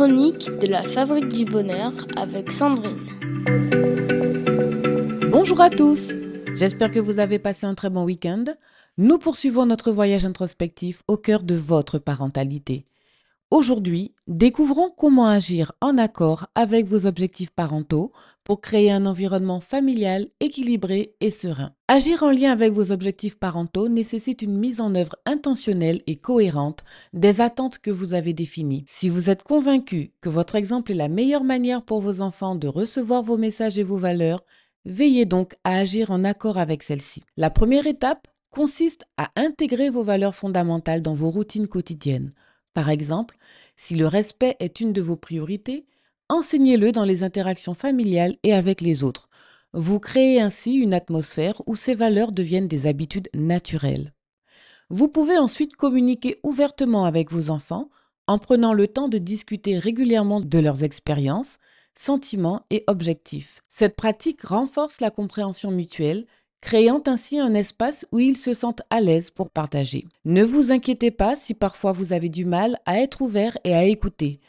chroniques de la Fabrique du Bonheur avec Sandrine. Bonjour à tous, j'espère que vous avez passé un très bon week-end. Nous poursuivons notre voyage introspectif au cœur de votre parentalité. Aujourd'hui, découvrons comment agir en accord avec vos objectifs parentaux pour créer un environnement familial équilibré et serein. Agir en lien avec vos objectifs parentaux nécessite une mise en œuvre intentionnelle et cohérente des attentes que vous avez définies. Si vous êtes convaincu que votre exemple est la meilleure manière pour vos enfants de recevoir vos messages et vos valeurs, veillez donc à agir en accord avec celles-ci. La première étape consiste à intégrer vos valeurs fondamentales dans vos routines quotidiennes. Par exemple, si le respect est une de vos priorités, enseignez-le dans les interactions familiales et avec les autres. Vous créez ainsi une atmosphère où ces valeurs deviennent des habitudes naturelles. Vous pouvez ensuite communiquer ouvertement avec vos enfants en prenant le temps de discuter régulièrement de leurs expériences, sentiments et objectifs. Cette pratique renforce la compréhension mutuelle créant ainsi un espace où ils se sentent à l'aise pour partager. Ne vous inquiétez pas si parfois vous avez du mal à être ouvert et à écouter.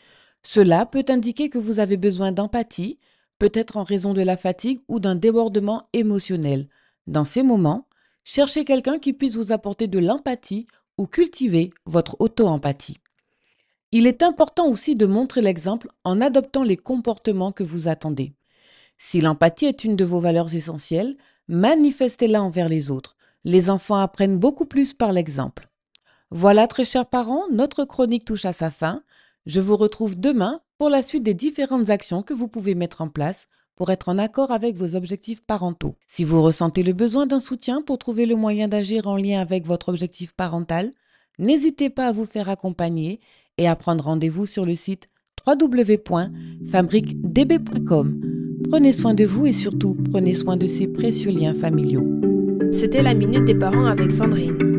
Cela peut indiquer que vous avez besoin d'empathie, peut-être en raison de la fatigue ou d'un débordement émotionnel. Dans ces moments, cherchez quelqu'un qui puisse vous apporter de l'empathie ou cultiver votre auto-empathie. Il est important aussi de montrer l'exemple en adoptant les comportements que vous attendez. Si l'empathie est une de vos valeurs essentielles, manifestez-la envers les autres. Les enfants apprennent beaucoup plus par l'exemple. Voilà, très chers parents, notre chronique touche à sa fin. Je vous retrouve demain pour la suite des différentes actions que vous pouvez mettre en place pour être en accord avec vos objectifs parentaux. Si vous ressentez le besoin d'un soutien pour trouver le moyen d'agir en lien avec votre objectif parental, n'hésitez pas à vous faire accompagner et à prendre rendez-vous sur le site www.fabriquedb.com. Prenez soin de vous et surtout prenez soin de ces précieux liens familiaux. C'était la minute des parents avec Sandrine.